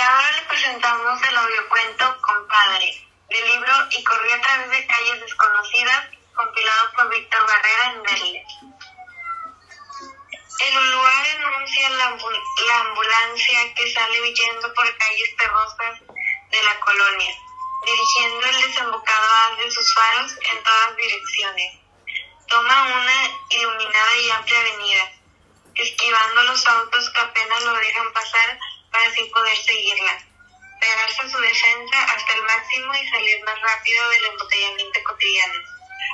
Y ahora le presentamos el audiocuento Compadre, del libro Y corrí a través de calles desconocidas, compilado por Víctor Barrera en Berle. El lugar anuncia la, la ambulancia que sale huyendo por calles terrosas de la colonia, dirigiendo el desembocado de sus faros en todas direcciones. Toma una iluminada y amplia avenida, esquivando los autos que apenas lo dejan pasar para así poder seguirla, pegarse a su defensa hasta el máximo y salir más rápido del embotellamiento cotidiano.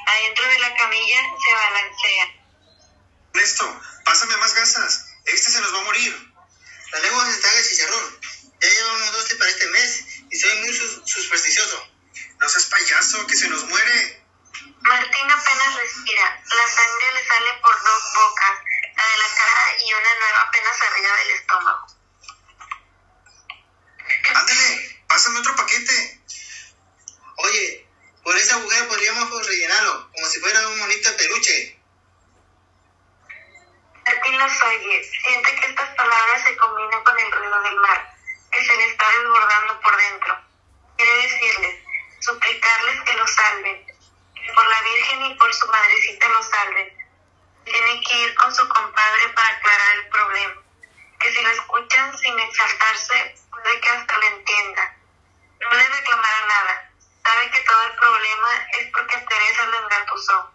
Adentro de la camilla se balancea. Ernesto, pásame más gasas. Este se nos va a morir. La lengua se está de chicharrón. Ya llevamos 12 para este mes y soy muy sus supersticioso. No seas payaso, que se nos muere. Martín apenas respira. La sangre le sale por dos bocas, la de la cara y una nueva apenas arriba del estómago. Ándale, pásame otro paquete. Oye, por ese agujero podríamos rellenarlo, como si fuera un monito de peluche. Martín los oye, siente que estas palabras se combinan con el ruido del mar, que se le está desbordando por dentro. Quiere decirles, suplicarles que lo salven, que por la Virgen y por su madrecita lo salven. Tiene que ir con su compadre para aclarar el problema, que si lo escuchan sin exaltarse, puede que hasta lo entienda. No le reclamará nada. Sabe que todo el problema es porque Teresa lo engatusó.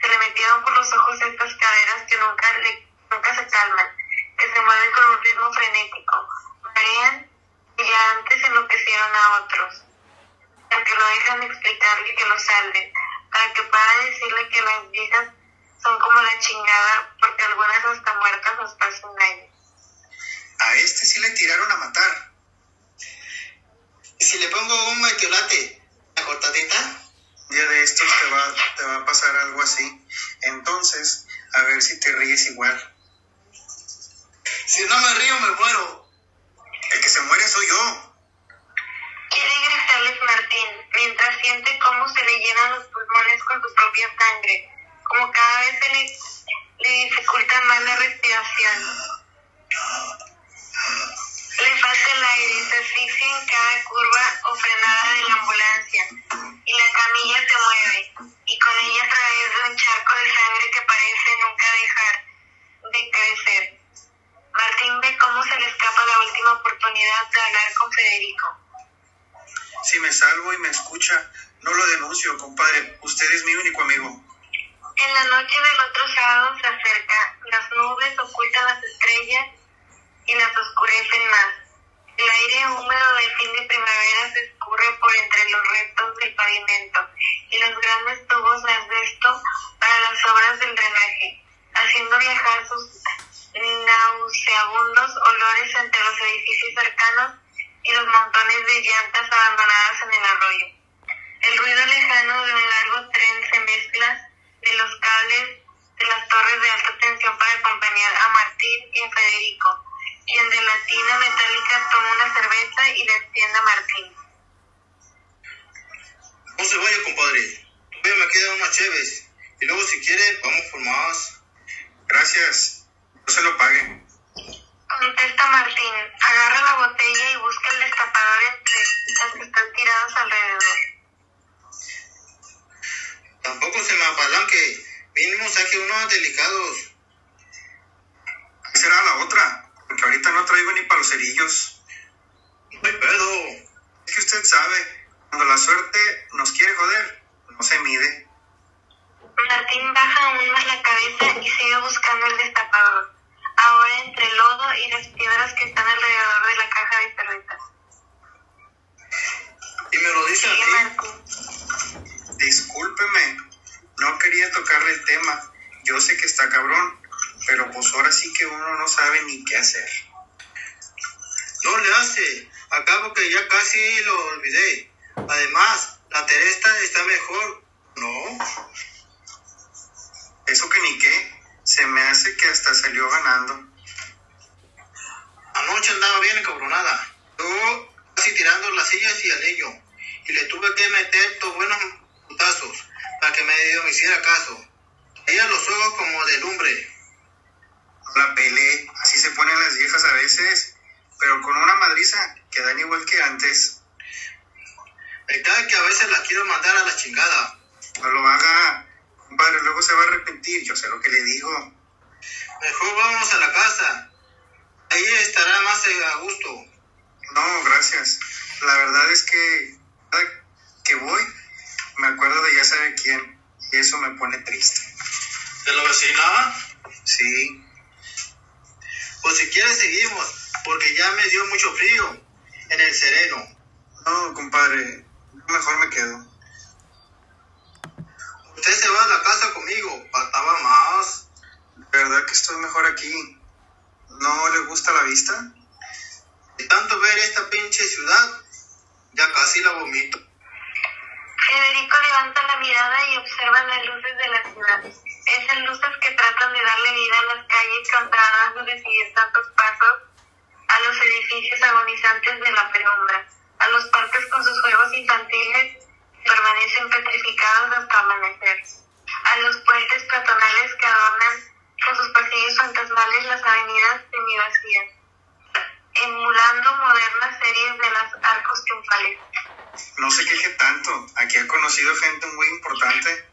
Se le metieron por los ojos estas caderas que nunca, le, nunca se calman, que se mueven con un ritmo frenético, marean y ya antes enloquecieron a otros. Aunque lo dejan explicarle que lo salven, para que pueda decirle que las vidas son como la chingada, porque algunas nos pasan daño. A este sí le tiraron a matar. ¿Y si le pongo un meteorate, la cortadita? día de estos te va, te va a pasar algo así. Entonces, a ver si te ríes igual. Si no me río, me muero. El que se muere soy yo. Quiere gritarles Martín, mientras siente cómo se le llenan los pulmones con su propia sangre, como cada vez se le, le dificulta más la respiración. Le falta el aire, se asfixia en cada curva o frenada de la ambulancia y la camilla se mueve y con ella a través de un charco de sangre que parece nunca dejar de crecer. Martín ve cómo se le escapa la última oportunidad de hablar con Federico. Si me salvo y me escucha, no lo denuncio, compadre. Usted es mi único porque ahorita no traigo ni para los cerillos. No hay pedo. Es que usted sabe, cuando la suerte nos quiere joder, no se mide. Martín baja aún más la cabeza y sigue buscando el destapador, ahora entre lodo y las piedras que están alrededor de la caja de cervezas. Y me lo dice Sigue a mí. Discúlpeme, no quería tocarle el tema. Yo sé que está cabrón, pero pues ahora sí que uno no sabe ni qué hacer. No le hace. Acabo que ya casi lo olvidé. Además, la Teresa está mejor. No. Eso que ni qué, se me hace que hasta salió ganando. Anoche andaba bien encabronada. Yo casi tirando las sillas y el leño. Y le tuve que meter dos buenos putazos para que me hiciera caso. Ella los ojos como de lumbre. La pele, así se ponen las viejas a veces, pero con una madriza, quedan igual que antes. Cae que a veces la quiero mandar a la chingada. No lo haga, compadre, luego se va a arrepentir, yo sé lo que le digo. Mejor vamos a la casa. Ahí estará más a gusto. No, gracias. La verdad es que cada que voy me acuerdo de ya sabe quién y eso me pone triste. ¿De la vecina? Sí, Pues si quieres seguimos, porque ya me dio mucho frío en el sereno. no, compadre, mejor me quedo. Usted se va a la casa conmigo, faltaba más. De verdad que estoy mejor aquí. ¿No le gusta la vista? De tanto ver esta pinche ciudad, ya casi la vomito. Federico levanta la mirada y observa las luces de la ciudad. Esas luces que tratan de darle vida a las calles cansadas de recibir tantos pasos, a los edificios agonizantes de la penumbra, a los parques con sus juegos infantiles que permanecen petrificados hasta amanecer, a los puentes peatonales que adornan con sus pasillos fantasmales las avenidas semivacías, emulando modernas series de las arcos triunfales. No se queje tanto. Aquí ha conocido gente muy importante.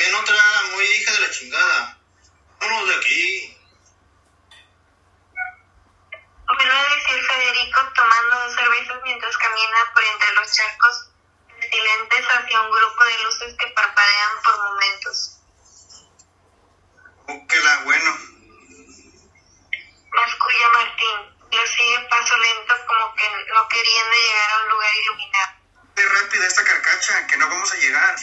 También otra muy hija de la chingada. Uno de aquí. Vuelve a decir Federico tomando dos cervezas mientras camina por entre los charcos pestilentes hacia un grupo de luces que parpadean por momentos. Oh, que la bueno. Masculla Martín. Lo sigue paso lento como que no queriendo llegar a un lugar iluminado. Qué rápida esta carcacha, que no vamos a llegar.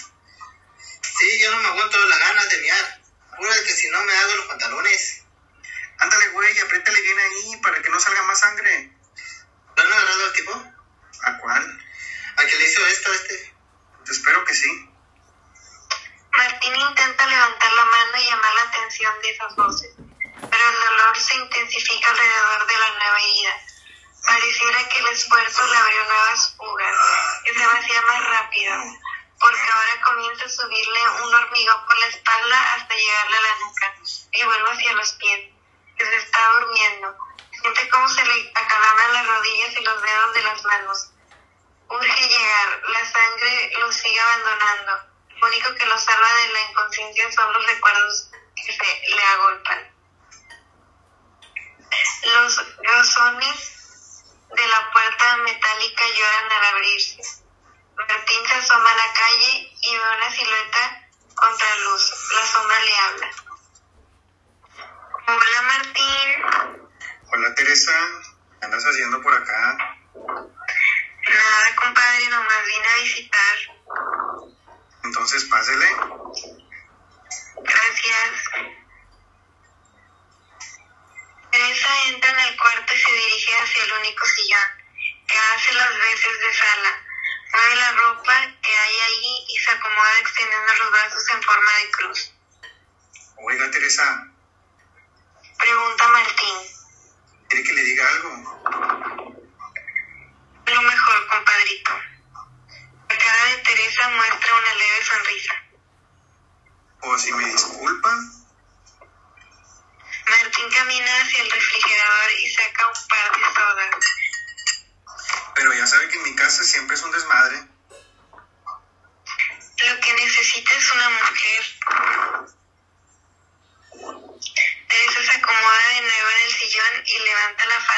Sí, yo no me aguanto las ganas de miar. Apúrate que si no me hago los pantalones. Ándale, güey, apriétale bien ahí para que no salga más sangre. ¿Lo han agarrado al tipo? ¿A cuál? ¿A que le hizo esto a este? Espero que sí. Martín intenta levantar la mano y llamar la atención de esas voces, pero el dolor se intensifica alrededor de la nueva herida. Pareciera que el esfuerzo le abrió nuevas fugas, que se vacía más rápido, porque ahora comienza a subirle un hormigón por la espalda hasta llegarle a la nuca y vuelve hacia los pies, que se está durmiendo. Siente cómo se le acalaman las rodillas y los dedos de las manos. Urge llegar, la sangre lo sigue abandonando. Lo único que lo salva de la inconsciencia son los recuerdos que se le agolpan. Los rozones de la puerta metálica lloran al abrirse. Martín se asoma a la calle y ve una silueta contra luz. La sombra le habla. Hola Martín. Hola, Teresa. ¿Qué andas haciendo por acá? Nada, compadre, nomás vine a visitar. Entonces, pásele. Gracias. Teresa entra en el cuarto y se dirige hacia el único sillón, que hace las veces de sala. Mueve la ropa que hay allí y se acomoda extendiendo los brazos en forma de cruz. Oiga, Teresa, Pregunta Martín. ¿quiere que le diga algo?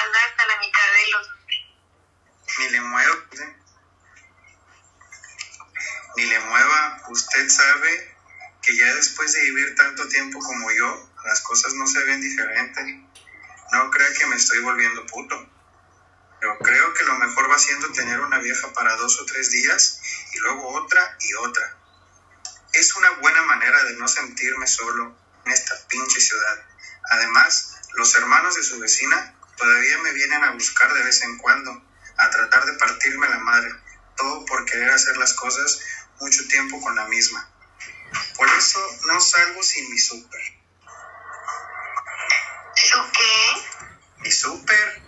Falda hasta la mitad de los... Ni le mueva. ¿eh? Ni le mueva. Usted sabe que ya después de vivir tanto tiempo como yo, las cosas no se ven diferentes. No crea que me estoy volviendo puto. Pero creo que lo mejor va siendo tener una vieja para dos o tres días y luego otra y otra. Es una buena manera de no sentirme solo en esta pinche ciudad. Además, los hermanos de su vecina todavía me vienen a buscar de vez en cuando, a tratar de partirme la madre, todo por querer hacer las cosas mucho tiempo con la misma. Por eso no salgo sin mi súper. ¿Su qué? Mi súper,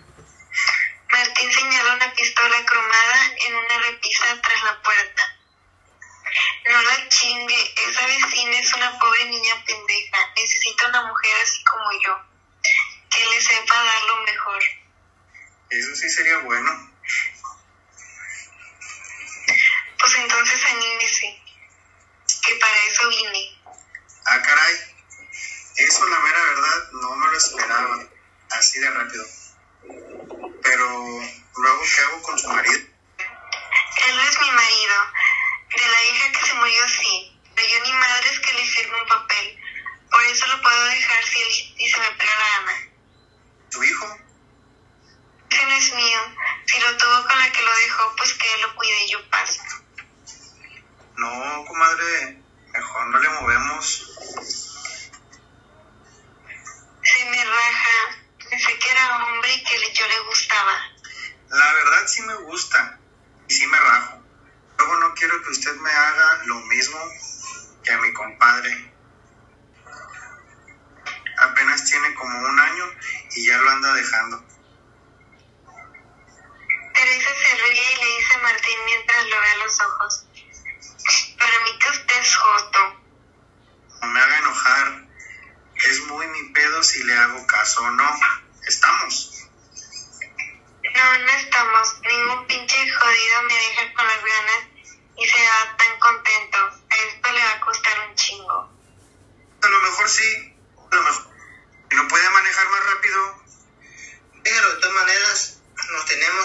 Martín señala una pistola cromada en una repisa tras la puerta. No la chingue, esa vecina es una pobre niña pendeja. Necesita una mujer así como yo, le sepa dar lo mejor. Eso sí sería bueno. Pues entonces anímese, que para eso vine. Ah, caray. Eso, la mera verdad, no me lo esperaba. Así de rápido. Pero, luego, ¿qué hago con su marido? Él no es mi marido. De la hija que se murió, sí. Pero yo ni madre es que le firme un papel. Por eso lo puedo dejar si, él, si se me pega la gana. ¿Tu hijo? Ese no es mío. Si lo tuvo con la que lo dejó, pues que lo cuide y yo paso. No, comadre. Mejor no le movemos. Se me raja. Pensé que era hombre y que yo le gustaba. La verdad sí me gusta. Y sí me rajo. Luego no quiero que usted me haga lo mismo que a mi compadre. Apenas tiene como un año y ya lo anda dejando. Teresa se ríe y le dice a Martín mientras lo ve a los ojos. Para mí que usted es joto. No me haga enojar. Es muy mi pedo si le hago caso o no.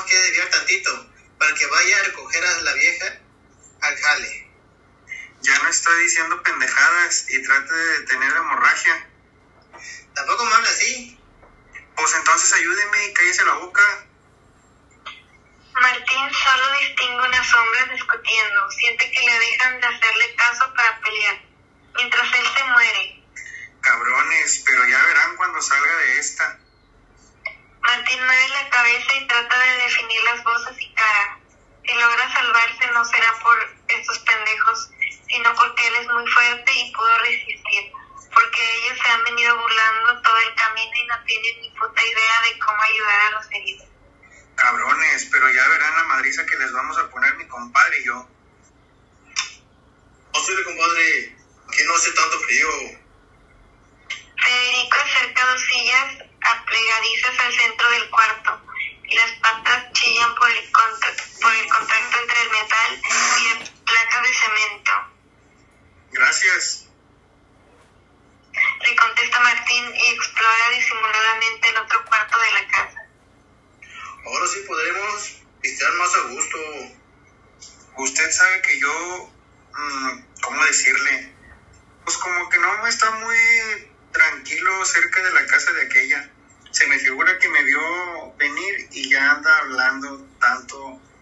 Que desviar tantito para que vaya a recoger a la vieja al jale. Ya no está diciendo pendejadas y trate de detener la hemorragia. Tampoco me habla así. Pues entonces ayúdeme y cállese la boca. Martín solo distingue unas sombras discutiendo. Siente que le dejan de hacerle caso para pelear. Mientras él se muere. Cabrones, pero ya verán cuando salga de esta. Martín mueve la cabeza y trata de las voces y caras. Si logra salvarse no será por estos pendejos, sino porque él es muy fuerte y pudo resistir. Porque ellos se han venido burlando todo el camino y no tienen ni puta idea de cómo ayudar a los heridos. Cabrones, pero ya verán la madriza que les vamos a poner mi compadre y yo. No soy compadre. Aquí no hace tanto frío. Federico acerca dos sillas aplegadizas al centro del cuarto y las patas chillan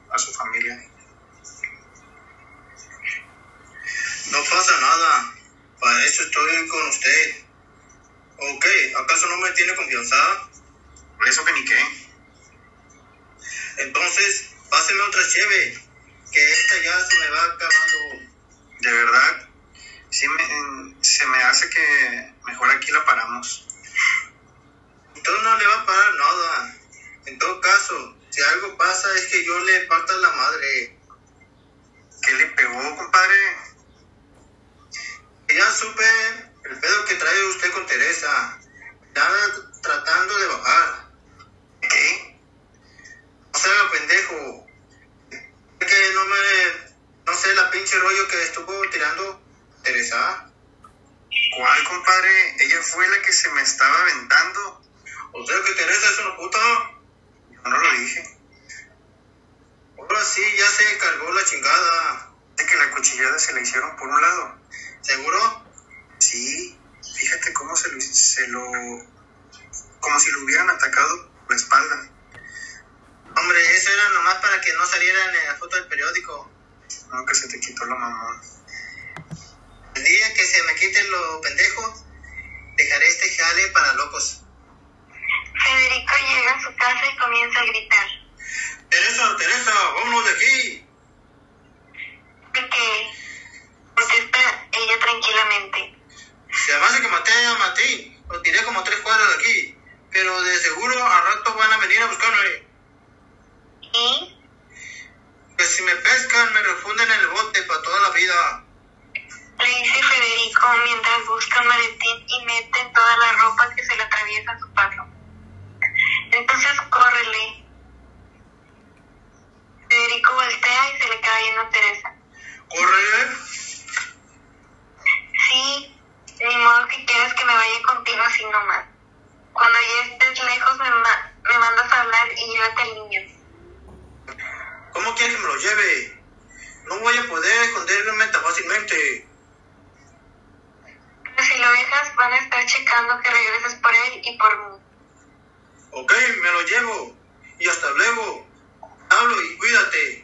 a su familia. No pasa nada. Para eso estoy con usted. Ok, ¿acaso no me tiene confianza? Por eso que ni qué. Entonces, páseme otra cheve. Que esta ya se me va acabando. De verdad, sí me, se me hace que mejor aquí la paramos. Entonces no le va a parar nada. En todo caso, si algo pasa es que yo le parta la madre. ¿Qué le pegó, compadre? Ya supe el pedo que trae usted con Teresa. Ya tratando de bajar. ¿Qué? No se haga pendejo. Es que no me... No sé la pinche rollo que estuvo tirando Teresa. ¿Cuál, compadre? Ella fue la que se me estaba aventando. O sea que Teresa es una puta. No lo dije. Ahora sí, ya se cargó la chingada. De que la cuchillada se la hicieron por un lado. ¿Seguro? Sí, fíjate cómo se lo, se lo... Como si lo hubieran atacado por la espalda. Hombre, eso era nomás para que no saliera en la foto del periódico. Nunca se te quitó la mamón. El día que se me quiten los pendejos, dejaré este jale para locos. Federico llega a su casa y comienza a gritar. Teresa, Teresa, ¿Corre? Sí, ni modo que quieras que me vaya contigo así nomás. Cuando ya estés lejos me, me mandas a hablar y llévate al niño. ¿Cómo quieres que me lo lleve? No voy a poder esconderme tan fácilmente. Pero si lo dejas, van a estar checando que regreses por él y por mí. Ok, me lo llevo. Y hasta luego. Hablo y cuídate.